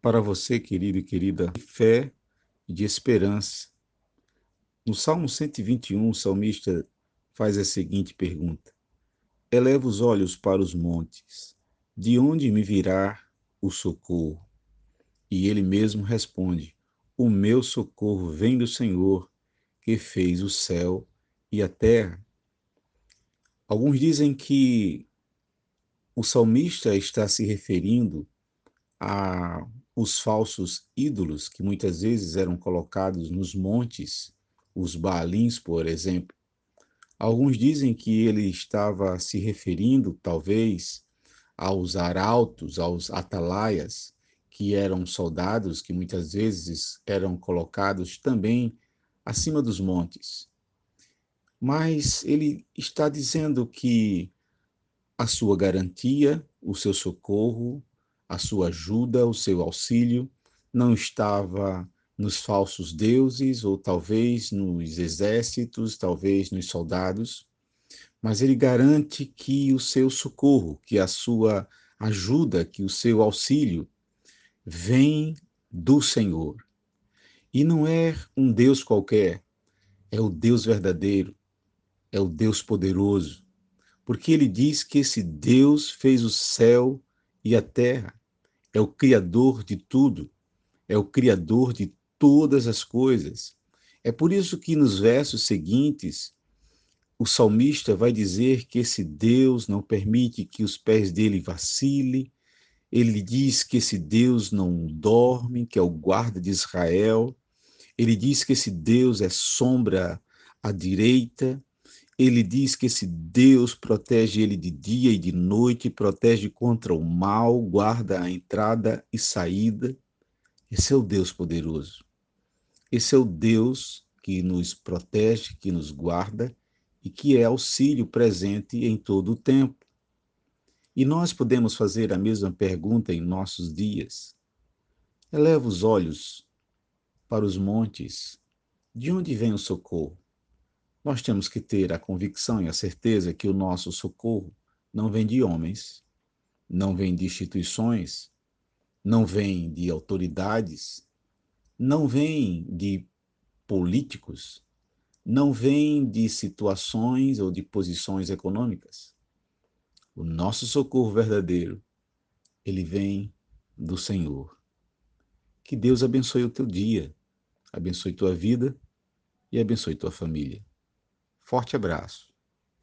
para você, querido e querida, de fé e de esperança. No Salmo 121, o salmista faz a seguinte pergunta: Eleva os olhos para os montes, de onde me virá o socorro? E ele mesmo responde: O meu socorro vem do Senhor, que fez o céu e a terra. Alguns dizem que o salmista está se referindo a os falsos ídolos que muitas vezes eram colocados nos montes, os baalins, por exemplo. Alguns dizem que ele estava se referindo, talvez, aos arautos, aos atalaias, que eram soldados que muitas vezes eram colocados também acima dos montes. Mas ele está dizendo que a sua garantia, o seu socorro, a sua ajuda, o seu auxílio, não estava nos falsos deuses, ou talvez nos exércitos, talvez nos soldados, mas ele garante que o seu socorro, que a sua ajuda, que o seu auxílio vem do Senhor. E não é um Deus qualquer, é o Deus verdadeiro, é o Deus poderoso, porque ele diz que esse Deus fez o céu e a terra é o Criador de tudo, é o Criador de todas as coisas. É por isso que nos versos seguintes, o salmista vai dizer que esse Deus não permite que os pés dele vacilem, ele diz que esse Deus não dorme, que é o guarda de Israel, ele diz que esse Deus é sombra à direita, ele diz que esse Deus protege ele de dia e de noite, protege contra o mal, guarda a entrada e saída. Esse é o Deus poderoso. Esse é o Deus que nos protege, que nos guarda e que é auxílio presente em todo o tempo. E nós podemos fazer a mesma pergunta em nossos dias. Eleva os olhos para os montes. De onde vem o socorro? Nós temos que ter a convicção e a certeza que o nosso socorro não vem de homens, não vem de instituições, não vem de autoridades, não vem de políticos, não vem de situações ou de posições econômicas. O nosso socorro verdadeiro, ele vem do Senhor. Que Deus abençoe o teu dia, abençoe tua vida e abençoe tua família. Forte abraço.